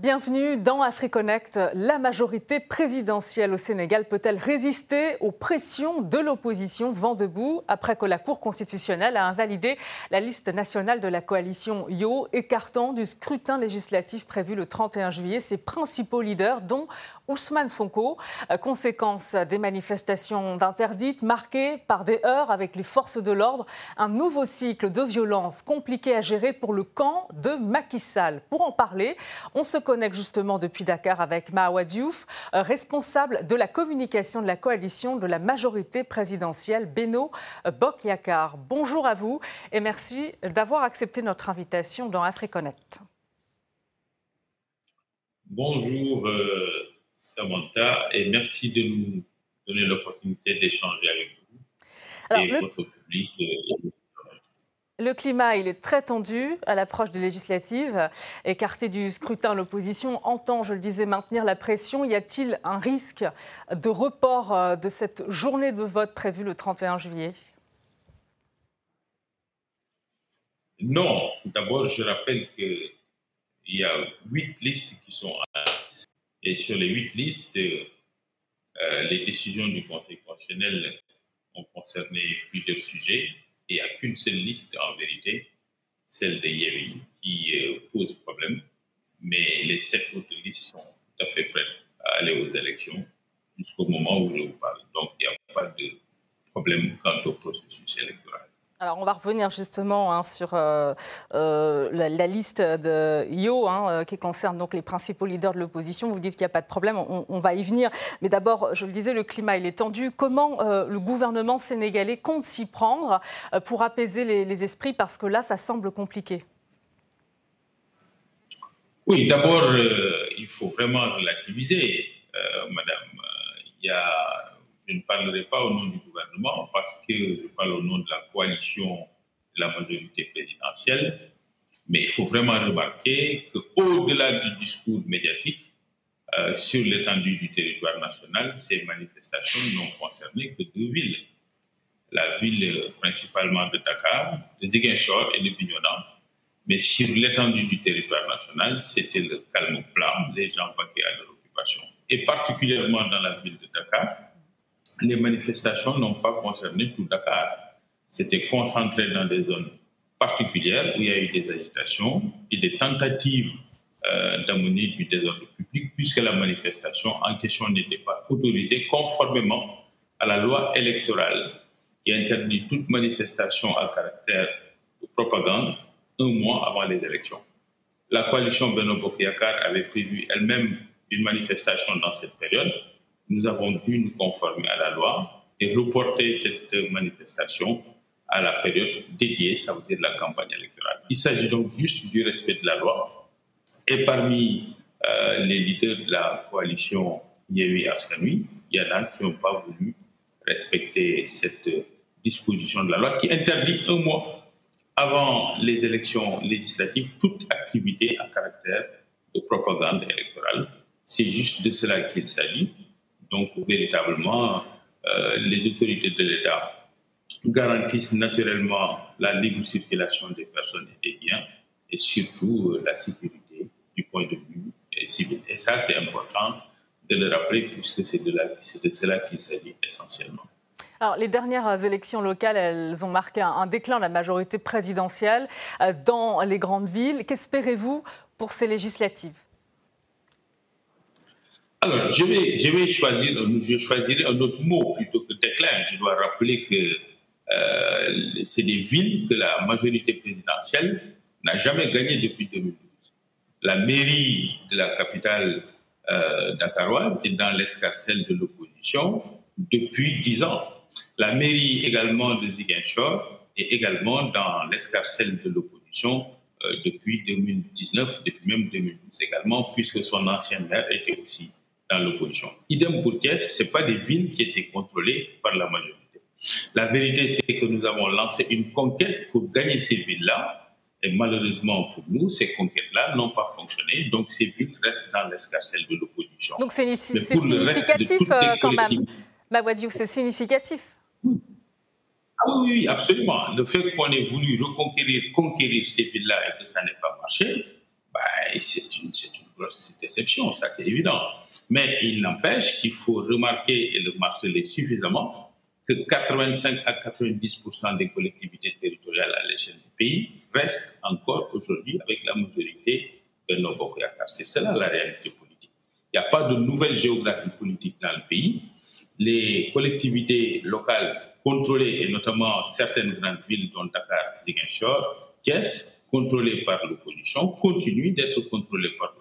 Bienvenue dans AfriConnect. La majorité présidentielle au Sénégal peut-elle résister aux pressions de l'opposition? Vent debout après que la Cour constitutionnelle a invalidé la liste nationale de la coalition YO, écartant du scrutin législatif prévu le 31 juillet ses principaux leaders, dont Ousmane Sonko. Euh, conséquence des manifestations interdites marquées par des heurts avec les forces de l'ordre, un nouveau cycle de violence compliqué à gérer pour le camp de Macky Sall. Pour en parler, on se connecte justement depuis Dakar avec Mahawa Diouf, euh, responsable de la communication de la coalition de la majorité présidentielle, Beno Bokyakar. Bonjour à vous et merci d'avoir accepté notre invitation dans AfriConnect. Bonjour. Euh, Samantha, et merci de nous donner l'opportunité d'échanger avec vous et votre public. Euh, le climat, il est très tendu à l'approche des législatives. Écarté du scrutin, l'opposition entend, je le disais, maintenir la pression. Y a-t-il un risque de report euh, de cette journée de vote prévue le 31 juillet? Non. D'abord, je rappelle qu'il y a huit listes qui sont à et sur les huit listes, euh, les décisions du Conseil constitutionnel ont concerné plusieurs sujets et il n'y a qu'une seule liste en vérité, celle des Yévi, qui euh, pose problème. Mais les sept autres listes sont tout à fait prêtes à aller aux élections jusqu'au moment où je vous parle. Donc il n'y a pas de problème quant au processus électoral. Alors, on va revenir justement hein, sur euh, euh, la, liste de IO, hein, euh, qui concerne donc les principaux leaders de l'opposition. Vous dites qu'il n'y a pas de problème, on, va y venir. Mais d'abord, je le disais, le climat est tendu. Comment le gouvernement sénégalais compte s'y prendre pour apaiser les, esprits? Parce que là, ça semble compliqué. Oui, d'abord, il faut vraiment relativiser, Madame. Il y a je ne parlerai pas au nom du gouvernement parce que je parle au nom de la coalition de la majorité présidentielle. Mais il faut vraiment remarquer qu'au-delà du discours médiatique, euh, sur l'étendue du territoire national, ces manifestations n'ont concerné que deux villes. La ville euh, principalement de Dakar, de Ziguinchor et de Bignona. Mais sur l'étendue du territoire national, c'était le calme plat, les gens vaquaient à leur occupation. Et particulièrement dans la ville de Dakar, les manifestations n'ont pas concerné tout Dakar. C'était concentré dans des zones particulières où il y a eu des agitations et des tentatives euh, d'amener du désordre public, puisque la manifestation en question n'était pas autorisée conformément à la loi électorale qui interdit toute manifestation à caractère de propagande un mois avant les élections. La coalition Beno Bokyakar avait prévu elle-même une manifestation dans cette période nous avons dû nous conformer à la loi et reporter cette manifestation à la période dédiée, ça veut dire la campagne électorale. Il s'agit donc juste du respect de la loi. Et parmi euh, les leaders de la coalition Yewi Askanui, il y en a qui n'ont pas voulu respecter cette disposition de la loi qui interdit un mois avant les élections législatives toute activité à caractère de propagande électorale. C'est juste de cela qu'il s'agit. Donc, véritablement, euh, les autorités de l'État garantissent naturellement la libre circulation des personnes et des biens et surtout euh, la sécurité du point de vue civil. Et ça, c'est important de le rappeler puisque c'est de, de cela qu'il s'agit essentiellement. Alors, les dernières élections locales, elles ont marqué un, déclin de la majorité présidentielle euh, dans les grandes villes. Qu'espérez-vous pour ces législatives? Alors, je vais, choisir, je choisirai un autre mot plutôt que déclin. Je dois rappeler que euh, c'est des villes que la majorité présidentielle n'a jamais gagnées depuis 2012. La mairie de la capitale euh, est dans l'escarcelle de l'opposition depuis dix ans. La mairie également de Ziguinchor est également dans l'escarcelle de l'opposition euh, depuis 2019, depuis même 2012 également, puisque son ancien maire était aussi dans l'opposition. Idem pour Thiès, ce pas des villes qui étaient contrôlées par la majorité. La vérité, c'est que nous avons lancé une conquête pour gagner ces villes-là. Et malheureusement pour nous, ces conquêtes-là n'ont pas fonctionné. Donc ces villes restent dans l'escarcelle de l'opposition. Donc c'est significatif euh, quand même. Mawadiou, c'est significatif. Ah oui, oui, absolument. Le fait qu'on ait voulu reconquérir conquérir ces villes-là et que ça n'ait pas marché, bah, c'est une, une grosse déception, ça c'est évident. Mais il n'empêche qu'il faut remarquer et le marteler suffisamment que 85 à 90% des collectivités territoriales à l'échelle du pays restent encore aujourd'hui avec la majorité de nos. C'est cela la réalité politique. Il n'y a pas de nouvelle géographie politique dans le pays. Les collectivités locales contrôlées, et notamment certaines grandes villes dont Dakar, Ziguinchor, Thiès, contrôlées par l'opposition, continuent d'être contrôlées par l'opposition.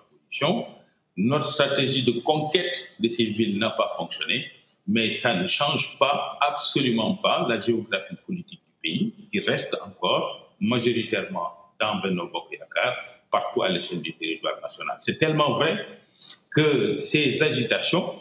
Notre stratégie de conquête de ces villes n'a pas fonctionné, mais ça ne change pas, absolument pas, la géographie politique du pays, qui reste encore majoritairement dans Beno Bokyakar, partout à l'échelle du territoire national. C'est tellement vrai que ces agitations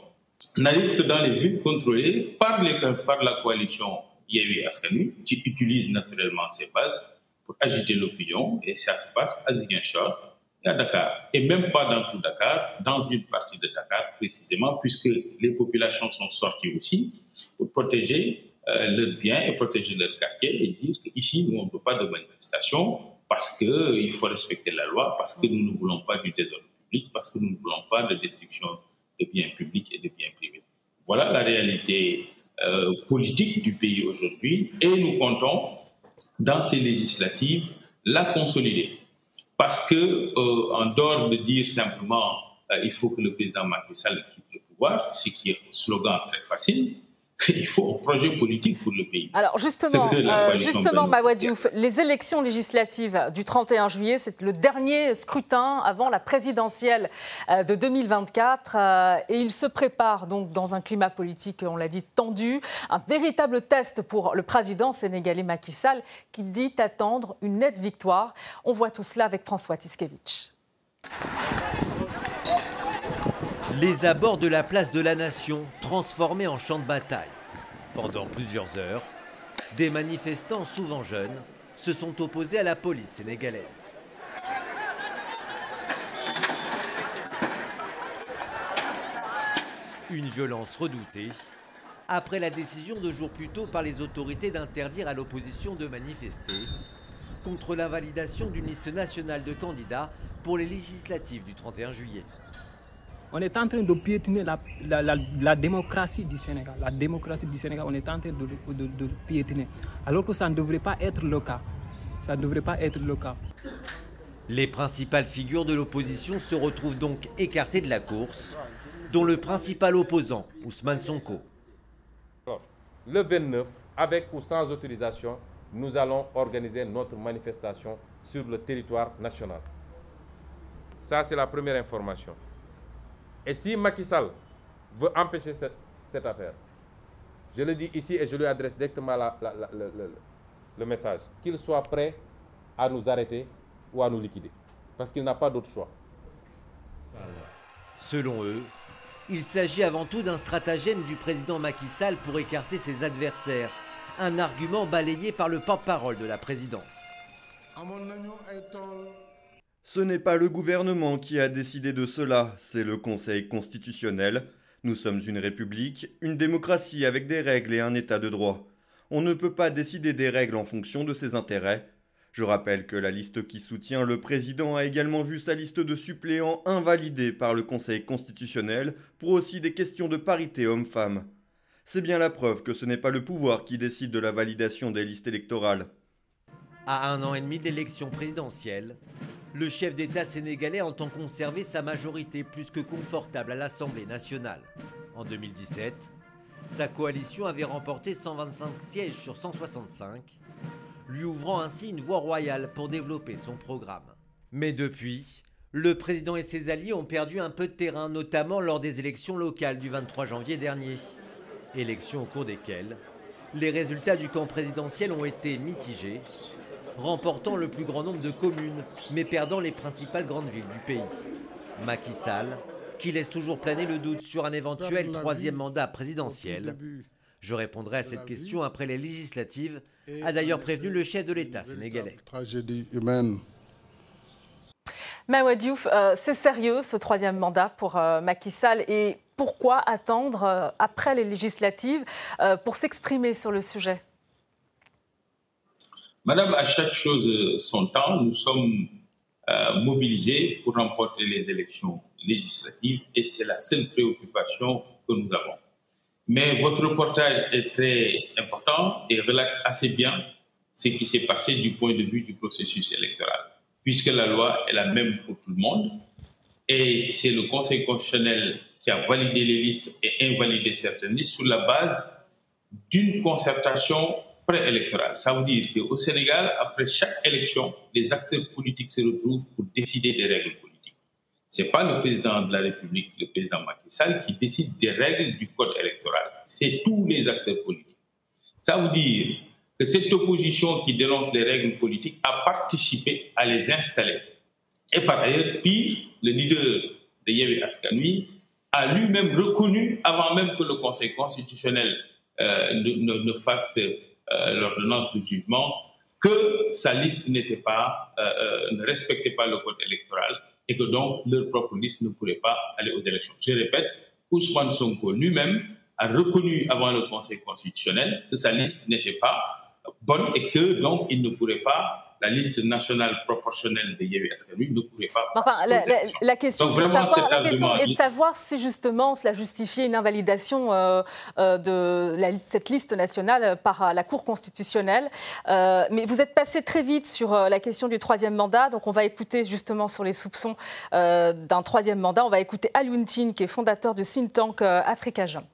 n'arrivent que dans les villes contrôlées par, la coalition Yehui Askani, qui utilise naturellement ces bases pour agiter l'opinion, et ça se passe à Ziguinchor à Dakar. Et même pas dans tout Dakar, dans une partie de Dakar précisément, puisque les populations sont sorties aussi pour protéger euh, leurs biens et protéger leur quartier et dire qu'ici, nous, on ne veut pas de manifestation parce qu'il faut respecter la loi, parce que nous ne voulons pas du désordre public, parce que nous ne voulons pas de destruction de biens publics et de biens privés. Voilà la réalité euh, politique du pays aujourd'hui et nous comptons, dans ces législatives, la consolider. Parce que, euh, en dehors de dire simplement euh, il faut que le président Macky Sall quitte le pouvoir, ce qui est un slogan très facile, il faut un projet politique pour le pays. Alors justement, euh, justement Mawadiouf, les élections législatives du 31 juillet, c'est le dernier scrutin avant la présidentielle euh, de 2024 euh, et il se prépare donc dans un climat politique, on l'a dit, tendu, un véritable test pour le président sénégalais Macky Sall qui dit attendre une nette victoire. On voit tout cela avec François Tiskevich. Les abords de la place de la Nation, transformés en champ de bataille. Pendant plusieurs heures, des manifestants, souvent jeunes, se sont opposés à la police sénégalaise. Une violence redoutée après la décision de jours plus tôt par les autorités d'interdire à l'opposition de manifester contre la validation d'une liste nationale de candidats pour les législatives du 31 juillet on est en train de piétiner la, démocratie du Sénégal. La démocratie du Sénégal, on est en train de, de, piétiner. Alors que ça ne devrait pas être le cas. Ça ne devrait pas être le cas. Les principales figures de l'opposition se retrouvent donc écartées de la course, dont le principal opposant, Ousmane Sonko. Le 29, avec ou sans autorisation, nous allons organiser notre manifestation sur le territoire national. Ça, c'est la première information. Et si Macky Sall veut empêcher cette, affaire, je le dis ici et je lui adresse directement le, message, qu'il soit prêt à nous arrêter ou à nous liquider. Parce qu'il n'a pas d'autre choix. Selon eux, il s'agit avant tout d'un stratagème du président Macky Sall pour écarter ses adversaires. Un argument balayé par le porte-parole de la présidence. Ce n'est pas le gouvernement qui a décidé de cela, c'est le Conseil constitutionnel. Nous sommes une république, une démocratie avec des règles et un état de droit. On ne peut pas décider des règles en fonction de ses intérêts. Je rappelle que la liste qui soutient le président a également vu sa liste de suppléants invalidée par le Conseil constitutionnel pour aussi des questions de parité homme-femme. C'est bien la preuve que ce n'est pas le pouvoir qui décide de la validation des listes électorales. À un an et demi d'élection présidentielle, le chef d'État sénégalais entend conserver sa majorité plus que confortable à l'Assemblée nationale. En 2017, sa coalition avait remporté 125 sièges sur 165, lui ouvrant ainsi une voie royale pour développer son programme. Mais depuis, le président et ses alliés ont perdu un peu de terrain, notamment lors des élections locales du 23 janvier dernier. Élections au cours desquelles les résultats du camp présidentiel ont été mitigés remportant le plus grand nombre de communes, mais perdant les principales grandes villes du pays. Macky Sall, qui laisse toujours planer le doute sur un éventuel troisième mandat présidentiel. Je répondrai à cette question après les législatives, a d'ailleurs prévenu le chef de l'État sénégalais. Tragédie humaine. Euh, c'est sérieux ce troisième mandat pour euh, Macky Sall et pourquoi attendre euh, après les législatives pour s'exprimer sur le sujet? Madame, à chaque chose son temps, nous sommes euh, mobilisés pour remporter les élections législatives et c'est la seule préoccupation que nous avons. Mais votre reportage est très important et relate assez bien ce qui s'est passé du point de vue du processus électoral, puisque la loi est la même pour tout le monde et c'est le Conseil constitutionnel qui a validé les listes et invalidé certaines listes sur la base d'une concertation préélectorale. Ça veut dire qu'au Sénégal, après chaque élection, les acteurs politiques se retrouvent pour décider des règles politiques. Ce n'est pas le président de la République, le président Macky Sall, qui décide des règles du code électoral. C'est tous les acteurs politiques. Ça veut dire que cette opposition qui dénonce les règles politiques a participé à les installer. Et par ailleurs, pire, le leader de Yévi Askanui a lui-même reconnu, avant même que le Conseil constitutionnel euh, ne, ne, fasse euh, l'ordonnance de jugement, que sa liste n'était pas, euh, ne respectait pas le code électoral et que donc leur propre liste ne pourrait pas aller aux élections. Je répète, Ousmane Sonko lui-même a reconnu avant le Conseil constitutionnel que sa liste n'était pas bonne et que donc il ne pourrait pas la liste nationale proportionnelle de Yévi Askanui ne pourrait pas. Enfin, la, question, est de savoir, si justement cela justifiait une invalidation euh, euh, de cette liste nationale par la Cour constitutionnelle. Euh, mais vous êtes passé très vite sur la question du troisième mandat, donc on va écouter justement sur les soupçons d'un troisième mandat. On va écouter Aluntine, qui est fondateur du think tank Africagen.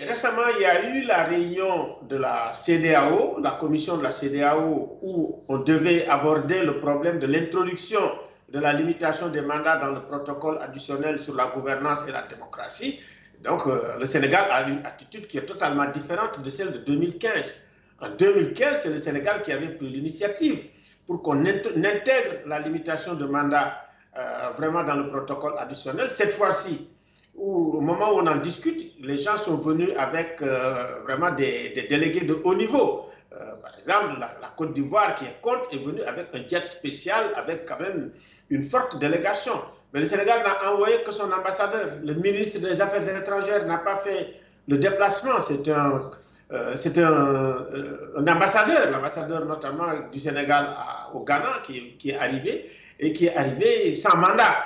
Récemment, il y a eu la réunion de la CDAO, la commission de la CDAO, où on devait aborder le problème de l'introduction de la limitation des mandats dans le protocole additionnel sur la gouvernance et la démocratie. Donc, euh, le Sénégal a une attitude qui est totalement différente de celle de 2015. En 2015, c'est le Sénégal qui avait pris l'initiative pour qu'on intègre la limitation de mandats euh, vraiment dans le protocole additionnel. Cette fois-ci, au moment où on en discute, les gens sont venus avec euh, vraiment des, délégués de haut niveau. Euh, par exemple, la, Côte d'Ivoire, qui est contre, est venue avec un jet spécial, avec quand même une forte délégation. Mais le Sénégal n'a envoyé que son ambassadeur. Le ministre des Affaires étrangères n'a pas fait le déplacement. C'est un, euh, c'est un, ambassadeur, l'ambassadeur notamment du Sénégal au Ghana, qui, qui est arrivé et qui est arrivé sans mandat.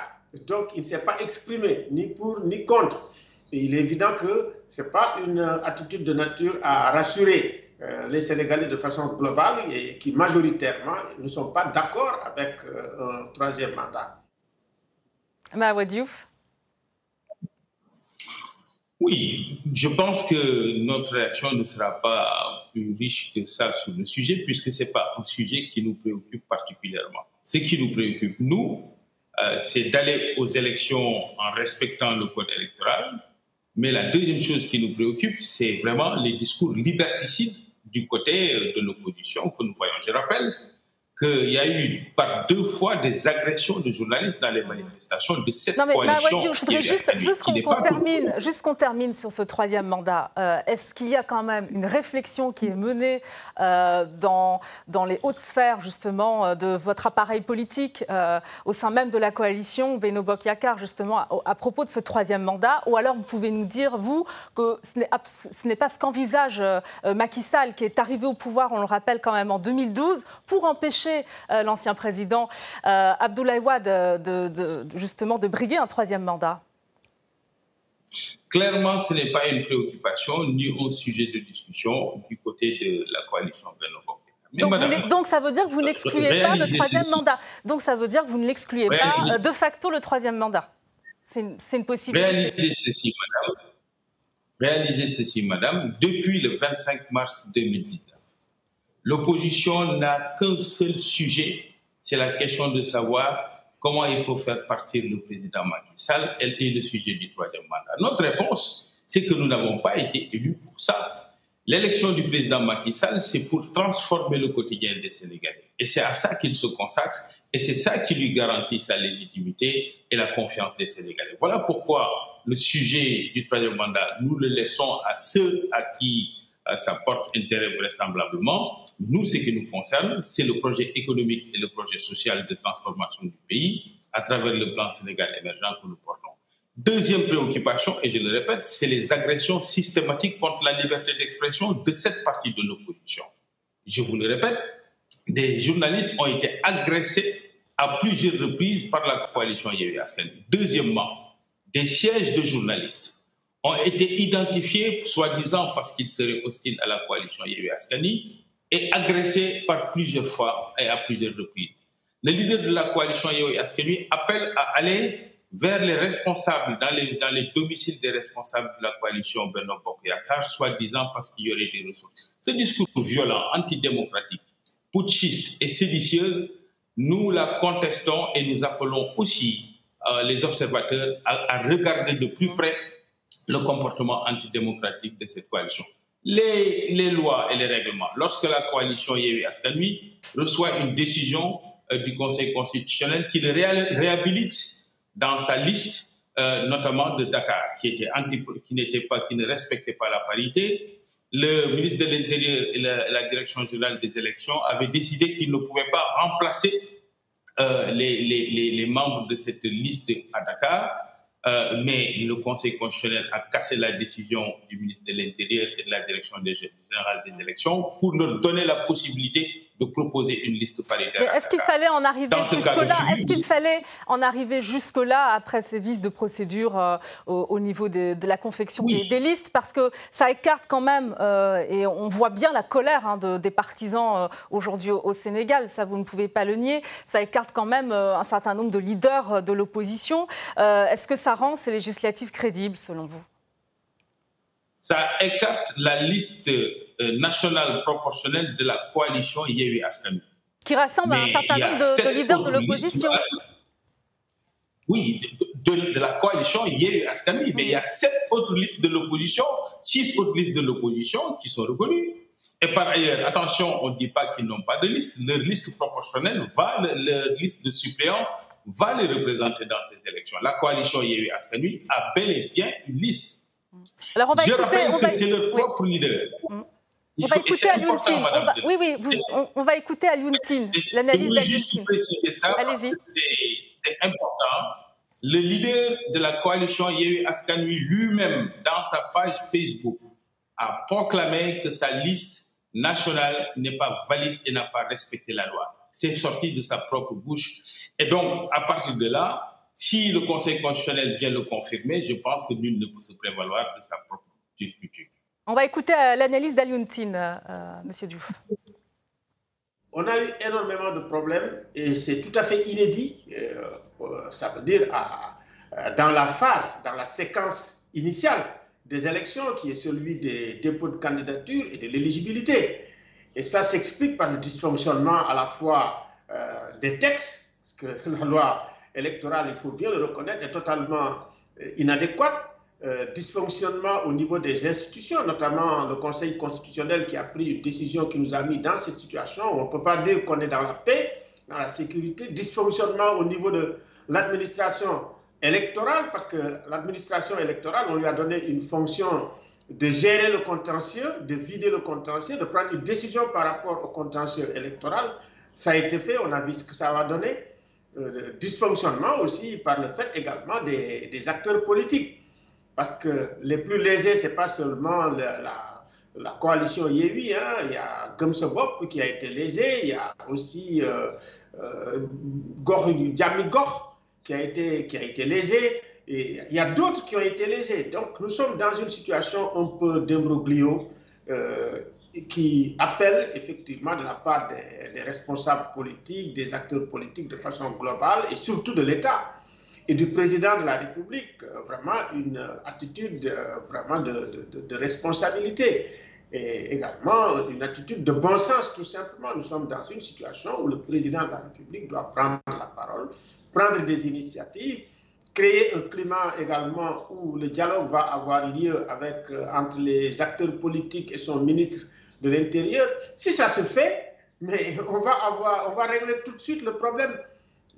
Donc, il ne s'est pas exprimé ni pour ni contre. Et il est évident que ce n'est pas une attitude de nature à rassurer euh, les Sénégalais de façon globale et qui majoritairement ne sont pas d'accord avec euh, un troisième mandat. Mawadiouf Oui, je pense que notre réaction ne sera pas plus riche que ça sur le sujet, puisque ce n'est pas un sujet qui nous préoccupe particulièrement. Ce qui nous préoccupe, nous, euh, c'est d'aller aux élections en respectant le code électoral. Mais la deuxième chose qui nous préoccupe, c'est vraiment les discours liberticides du côté de l'opposition que nous voyons. Je rappelle qu'il y a eu par deux fois des agressions de journalistes dans les manifestations de cette non mais, coalition. je voudrais juste, juste qu'on termine, juste qu'on termine sur ce troisième mandat. Euh, est-ce qu'il y a quand même une réflexion qui est menée euh, dans, dans les hautes sphères justement euh, de votre appareil politique au sein même de la coalition Beno Bok-Yakar justement à, à, propos de ce troisième mandat? Ou alors vous pouvez nous dire, vous, que ce n'est pas ce qu'envisage Macky Sall qui est arrivé au pouvoir, on le rappelle quand même en 2012, pour empêcher euh, l'ancien président euh, Abdoulaye Wade de, justement de briguer un troisième mandat Clairement, ce n'est pas une préoccupation ni un sujet de discussion du côté de la coalition donc, donc, ça veut dire que vous n'excluez pas le troisième mandat. Donc ça veut dire que vous ne l'excluez pas euh, de facto le troisième mandat. C'est une, une, possibilité. Réalisez ceci, madame. Réalisez ceci, madame. Depuis le 25 mars 2019, L'opposition n'a qu'un seul sujet, c'est la question de savoir comment il faut faire partir le président Macky Sall et le sujet du troisième mandat. Notre réponse, c'est que nous n'avons pas été élus pour ça. L'élection du président Macky Sall, c'est pour transformer le quotidien des Sénégalais. Et c'est à ça qu'il se consacre et c'est ça qui lui garantit sa légitimité et la confiance des Sénégalais. Voilà pourquoi le sujet du troisième mandat, nous le laissons à ceux à qui ça porte intérêt vraisemblablement. Nous, ce qui nous concerne, c'est le projet économique et le projet social de transformation du pays à travers le plan Sénégal émergent que nous portons. Deuxième préoccupation, et je le répète, c'est les agressions systématiques contre la liberté d'expression de cette partie de l'opposition. Je vous le répète, des journalistes ont été agressés à plusieurs reprises par la coalition Yewi Deuxièmement, des sièges de journalistes ont été identifiés, soi-disant parce qu'ils seraient hostiles à la coalition Yewi Askani, et agressés par plusieurs fois et à plusieurs reprises. Le leader de la coalition Yewi Askani appelle à aller vers les responsables, dans les, dans les domiciles des responsables de la coalition Benoît Bokyakar, soi-disant parce qu'il y aurait des ressources. Ce discours violent, antidémocratique, putschiste et séditieuse, nous la contestons et nous appelons aussi euh, les observateurs à, regarder de plus près le comportement antidémocratique de cette coalition. Les, lois et les règlements, lorsque la coalition Yewi Askanui reçoit une décision euh, du Conseil constitutionnel qui le réhabilite dans sa liste, euh, notamment de Dakar, qui était anti, qui n'était pas, qui ne respectait pas la parité. Le ministre de l'Intérieur et la, direction générale des élections avaient décidé qu'ils ne pouvaient pas remplacer euh, les, membres de cette liste à Dakar. Euh, mais le Conseil constitutionnel a cassé la décision du ministre de l'Intérieur et de la direction générale des élections pour leur donner la possibilité de proposer une liste paritaire. Est-ce qu'il fallait en arriver jusque-là Est-ce qu'il fallait en arriver jusque-là après ces vices de procédure euh, au, niveau de, la confection des, listes Parce que ça écarte quand même, euh, et on voit bien la colère hein, des partisans euh, aujourd'hui au, Sénégal, ça vous ne pouvez pas le nier, ça écarte quand même un certain nombre de leaders de l'opposition. Est-ce que ça rend ces législatives crédibles selon vous? Ça écarte la liste euh, nationale proportionnelle de la coalition Yewi Askami. Qui rassemble un certain nombre de, leaders de l'opposition. Oui, de, la coalition Yewi Askami. Mais il y a sept autres listes de l'opposition, six autres listes de l'opposition qui sont reconnues. Et par ailleurs, attention, on ne dit pas qu'ils n'ont pas de liste. Leur liste proportionnelle va, leur liste de suppléants va les représenter dans ces élections. La coalition Yewi Askami a bel et bien une liste alors on va Je écouter, rappelle que c'est leur propre leader. Mm. On va, écouter Alioune Oui, oui, on, va écouter Alioune l'analyse d'Alioune juste préciser ça? Allez-y. C'est important. Le leader de la coalition Yehu Askanui lui-même, dans sa page Facebook, a proclamé que sa liste nationale n'est pas valide et n'a pas respecté la loi. C'est sorti de sa propre bouche. Et donc, à partir de là, si le Conseil constitutionnel vient le confirmer, je pense que nul ne peut se prévaloir de sa propre culture. On va écouter euh, l'analyse d'Aliontine, euh, euh, Monsieur Diouf. On a eu énormément de problèmes et c'est tout à fait inédit. ça veut dire dans la phase, dans la séquence initiale des élections, qui est celui des dépôts de candidature et de l'éligibilité. Et cela s'explique par le dysfonctionnement à la fois des textes, parce que la loi électorale, il faut bien le reconnaître, est totalement euh, inadéquate. Euh, dysfonctionnement au niveau des institutions, notamment le Conseil constitutionnel qui a pris une décision qui nous a mis dans cette situation. On ne peut pas dire qu'on est dans la paix, dans la sécurité. Dysfonctionnement au niveau de l'administration électorale, parce que l'administration électorale, on lui a donné une fonction de gérer le contentieux, de vider le contentieux, de prendre une décision par rapport au contentieux électoral. Ça a été fait, on a vu ce que ça va donner. Euh, dysfonctionnement aussi par le fait également des, acteurs politiques. Parce que les plus lésés, ce n'est pas seulement la, coalition Yewi, hein. il y a Gumsobop qui a été lésé, il y a aussi euh, euh, Gor, qui a été, qui a été lésé, et il y a d'autres qui ont été lésés. Donc nous sommes dans une situation un peu d'imbroglio. Euh, qui appelle effectivement de la part des, responsables politiques, des acteurs politiques de façon globale et surtout de l'État et du président de la République, euh, vraiment une attitude euh, vraiment de, de, responsabilité et également une attitude de bon sens tout simplement. Nous sommes dans une situation où le président de la République doit prendre la parole, prendre des initiatives, créer un climat également où le dialogue va avoir lieu avec, euh, entre les acteurs politiques et son ministre de l'Intérieur. Si ça se fait, mais on va, avoir, on va régler tout de suite le problème.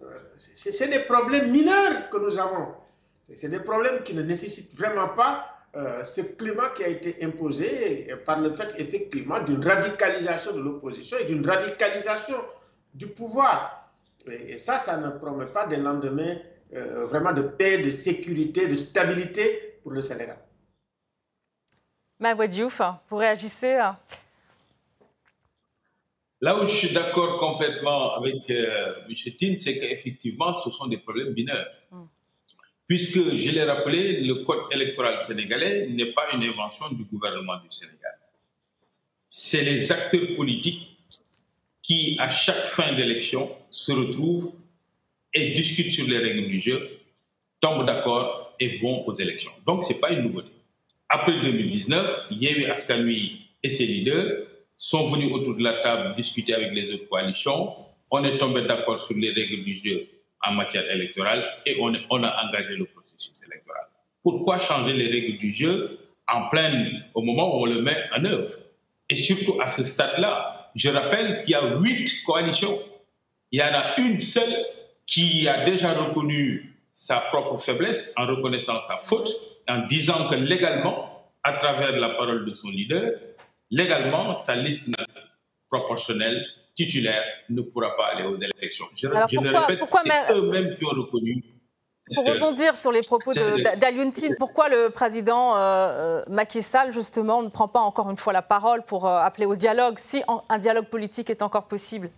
Euh, c'est des problèmes mineurs que nous avons. C'est des problèmes qui ne nécessitent vraiment pas euh, ce climat qui a été imposé par le fait effectivement d'une radicalisation de l'opposition et d'une radicalisation du pouvoir. Et, ça, ça ne promet pas des lendemains euh, vraiment de paix, de sécurité, de stabilité pour le Sénégal. Ma Diouf, vous réagissez Là où je suis d'accord complètement avec euh, M. Tin, c'est qu'effectivement, ce sont des problèmes mineurs. Mm. Puisque, je l'ai rappelé, le code électoral sénégalais n'est pas une invention du gouvernement du Sénégal. C'est les acteurs politiques qui, à chaque fin d'élection, se retrouvent et discutent sur les règles du jeu, tombent d'accord et vont aux élections. Donc, ce n'est pas une nouveauté. Après 2019, Yéwi Askanui et ses leaders sont venus autour de la table discuter avec les autres coalitions. On est tombé d'accord sur les règles du jeu en matière électorale et on, a engagé le processus électoral. Pourquoi changer les règles du jeu en plein, au moment où on le met en œuvre? Et surtout à ce stade-là, je rappelle qu'il y a huit coalitions. Il y en a une seule qui a déjà reconnu sa propre faiblesse en reconnaissant sa faute, en disant que légalement, à travers la parole de son leader, légalement, sa liste proportionnelle titulaire ne pourra pas aller aux élections. Je, le répète, c'est eux-mêmes qui ont reconnu. Pour rebondir sur les propos d'Aliuntine, pourquoi le président euh, euh, Macky Sall, justement, ne prend pas encore une fois la parole pour euh, appeler au dialogue, si un dialogue politique est encore possible?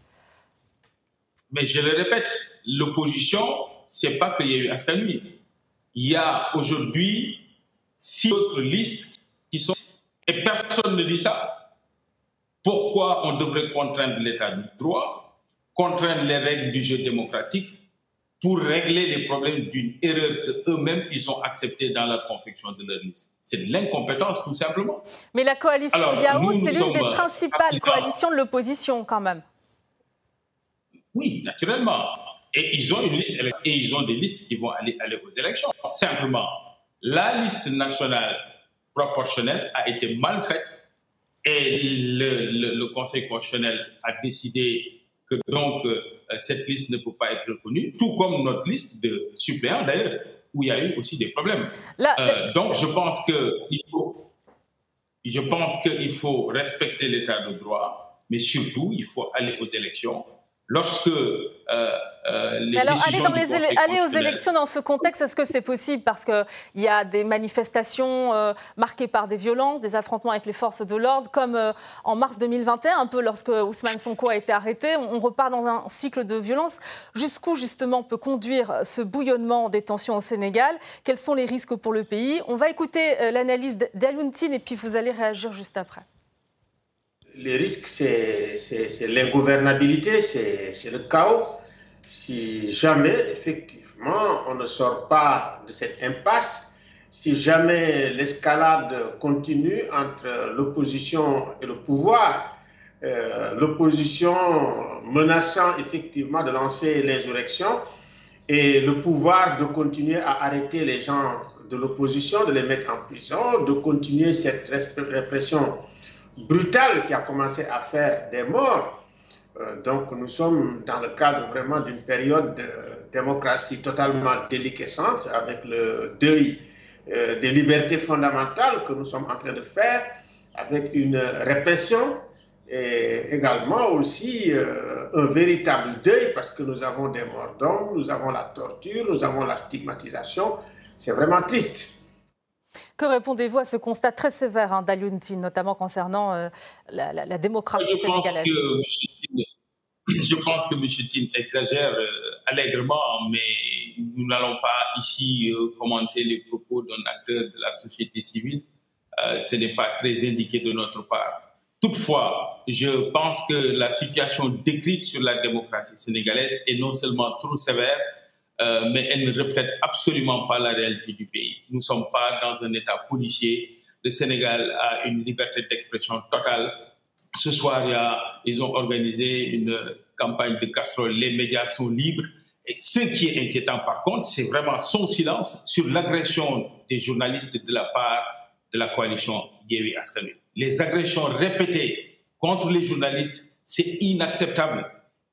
Mais je le répète, l'opposition, c'est pas qu'il y a eu. Il y a aujourd'hui six autres listes qui sont... Et personne ne dit ça. Pourquoi on devrait contraindre l'état du droit, contraindre les règles du jeu démocratique pour régler les problèmes d'une erreur qu'eux-mêmes ils ont acceptée dans la confection de leur liste? C'est de l'incompétence tout simplement. Mais la coalition Yahoo, c'est l'une des principales coalitions de l'opposition quand même. Oui, naturellement. Et ils ont une liste et ils ont des listes qui vont aller, aller aux élections. Simplement, la liste nationale proportionnelle a été mal faite et le, Conseil constitutionnel a décidé que donc euh, cette liste ne peut pas être reconnue, tout comme notre liste de suppléants d'ailleurs, où il y a eu aussi des problèmes. Euh, donc je pense qu'il faut, je pense qu'il faut respecter l'état de droit, mais surtout il faut aller aux élections lorsque euh, euh, les alors, aller, dans les aller aux élections dans ce contexte, est-ce que c'est possible? Parce qu'il y a des manifestations euh, marquées par des violences, des affrontements avec les forces de l'ordre, comme en mars 2021, un peu lorsque Ousmane Sonko a été arrêté. On, repart dans un cycle de violence. Jusqu'où, justement, peut conduire ce bouillonnement des tensions au Sénégal? Quels sont les risques pour le pays? On va écouter l'analyse d'Aluntine et puis vous allez réagir juste après les risques, c'est l'ingouvernabilité, c'est le chaos. Si jamais, effectivement, on ne sort pas de cette impasse, si jamais l'escalade continue entre l'opposition et le pouvoir, euh, l'opposition menaçant effectivement de lancer l'insurrection et le pouvoir de continuer à arrêter les gens de l'opposition, de les mettre en prison, de continuer cette répression brutale qui a commencé à faire des morts. Euh, donc nous sommes dans le cadre vraiment d'une période de démocratie totalement déliquescente avec le deuil euh, des libertés fondamentales que nous sommes en train de faire, avec une répression et également aussi euh, un véritable deuil parce que nous avons des morts d'hommes, nous avons la torture, nous avons la stigmatisation. C'est vraiment triste. Que répondez-vous à ce constat très sévère hein, notamment concernant euh, la, démocratie je pense sénégalaise? que, Je pense que M. Tin exagère euh, allègrement, mais nous n'allons pas ici euh, commenter les propos d'un acteur de la société civile. ce n'est pas très indiqué de notre part. Toutefois, je pense que la situation décrite sur la démocratie sénégalaise est non seulement trop sévère, euh, mais elle ne reflète absolument pas la réalité du pays. Nous ne sommes pas dans un État policier. Le Sénégal a une liberté d'expression totale. Ce soir, ils ont organisé une campagne de casserole. Les médias sont libres. Et ce qui est inquiétant, par contre, c'est vraiment son silence sur l'agression des journalistes de la part de la coalition Yewi Askanui. Les agressions répétées contre les journalistes, c'est inacceptable.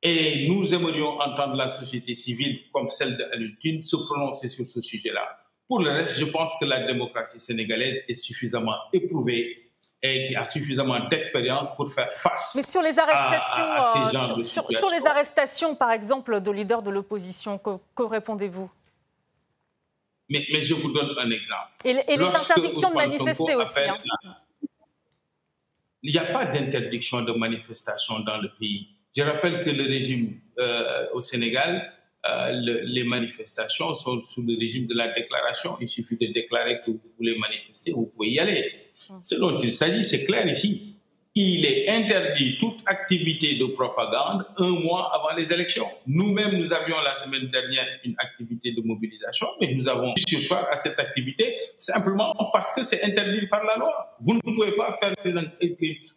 Et nous aimerions entendre la société civile, comme celle de se prononcer sur ce sujet-là. Pour le reste, je pense que la démocratie sénégalaise est suffisamment éprouvée et a suffisamment d'expérience pour faire face Mais sur les arrestations, à, ces euh, sur, sur, les arrestations, par exemple, de leaders de l'opposition, que, répondez-vous? Mais, mais, je vous donne un exemple. Et, les interdictions de manifester aussi. Hein. Il n'y a pas d'interdiction de manifestation dans le pays. Je rappelle que le régime euh, au Sénégal, euh, les manifestations sont sous le régime de la déclaration. Il suffit de déclarer que vous voulez manifester, vous pouvez y aller. Hum. Ce dont il s'agit, c'est clair ici il est interdit toute activité de propagande un mois avant les élections. Nous-mêmes, nous avions la semaine dernière une activité de mobilisation, mais nous avons ce soir à cette activité simplement parce que c'est interdit par la loi. Vous ne pouvez pas faire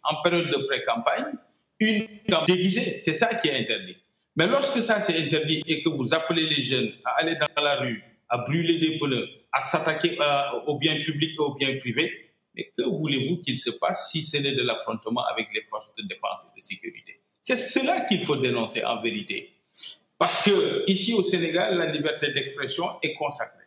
en période de pré-campagne une déguisée. C'est ça qui est interdit. Mais lorsque ça c'est interdit et que vous appelez les jeunes à aller dans la rue, à brûler des pneus, à s'attaquer euh, aux biens publics et aux biens privés, mais que voulez-vous qu'il se passe si ce n'est de l'affrontement avec les forces de défense et de sécurité? C'est cela qu'il faut dénoncer en vérité. Parce que ici au Sénégal, la liberté d'expression est consacrée.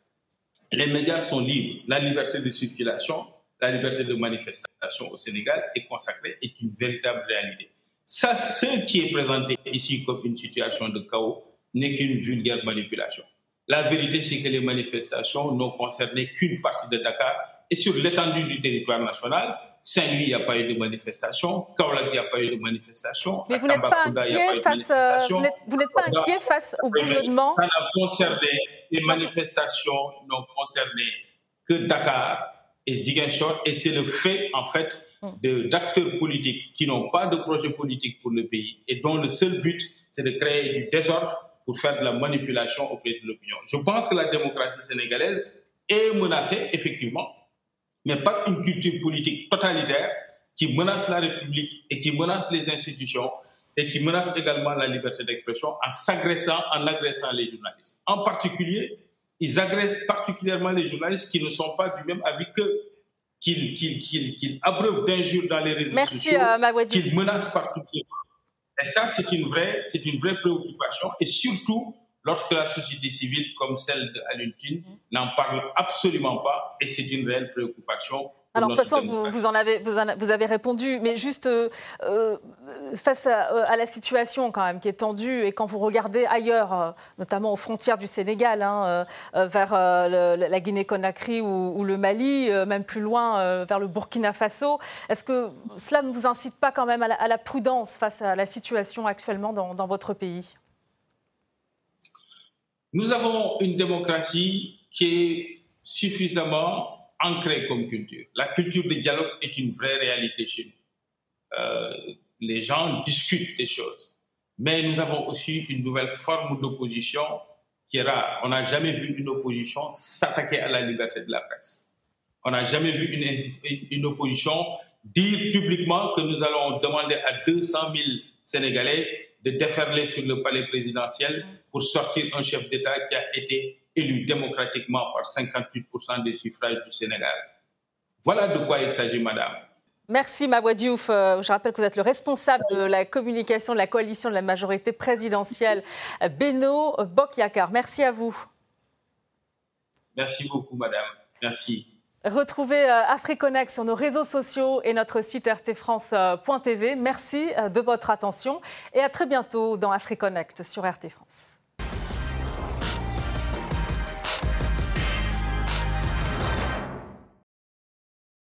Les médias sont libres. La liberté de circulation, la liberté de manifestation au Sénégal est consacrée, est une véritable réalité. Ça, ce qui est présenté ici comme une situation de chaos n'est qu'une vulgaire manipulation. La vérité, c'est que les manifestations n'ont concerné qu'une partie de Dakar et sur l'étendue du territoire national, Saint-Louis, il n'y a pas eu de manifestation. Kaolak, il n'y a pas eu de manifestation. Mais vous n'êtes pas inquiet face, euh, vous n'êtes pas inquiet face au gouvernement? Ça n'a concerné, les manifestations n'ont concerné que Dakar et Ziguinchor, et c'est le fait, en fait, hmm. d'acteurs politiques qui n'ont pas de projet politique pour le pays et dont le seul but, c'est de créer du désordre pour faire de la manipulation auprès de l'opinion. Je pense que la démocratie sénégalaise est menacée, effectivement, mais par une culture politique totalitaire qui menace la République et qui menace les institutions et qui menace également la liberté d'expression en s'agressant, en agressant les journalistes. En particulier, ils agressent particulièrement les journalistes qui ne sont pas du même avis qu'eux, qu'ils abreuvent d'injures dans les réseaux Merci, sociaux, euh, qu'ils menacent particulièrement. Et ça, c'est une vraie, une vraie préoccupation. Et surtout, lorsque la société civile, comme celle de Aluntine, mhm. n'en parle absolument pas, et c'est une réelle préoccupation. Alors, de toute façon, vous, en avez, vous, avez répondu, mais juste euh, euh, face euh, à, la situation quand même qui est tendue, et quand vous regardez ailleurs, notamment aux frontières du Sénégal, hein, vers la Guinée-Conakry ou, le Mali, même plus loin, vers le Burkina Faso, est-ce que cela ne vous incite pas quand même à la, prudence face à la situation actuellement dans votre pays? Nous avons une démocratie qui est suffisamment ancrée comme culture. La culture de dialogue est une vraie réalité chez nous. Euh, les gens discutent des choses. Mais nous avons aussi une nouvelle forme d'opposition qui est rare. On n'a jamais vu une opposition s'attaquer à la liberté de la presse. On n'a jamais vu une, opposition dire publiquement que nous allons demander à 200 000 Sénégalais de déferler sur le palais présidentiel pour sortir un chef d'État qui a été élu démocratiquement par 58% des suffrages du Sénégal. Voilà de quoi il s'agit, madame. Merci Maboué Diouf. Euh, je rappelle que vous êtes le responsable de la communication de la coalition de la majorité présidentielle, Beno Bokyakar. Merci à vous. Merci beaucoup, madame. Merci. Retrouvez euh, AfriConnect sur nos réseaux sociaux et notre site rtfrance.tv. Merci euh, de votre attention et à très bientôt dans AfriConnect sur RT France.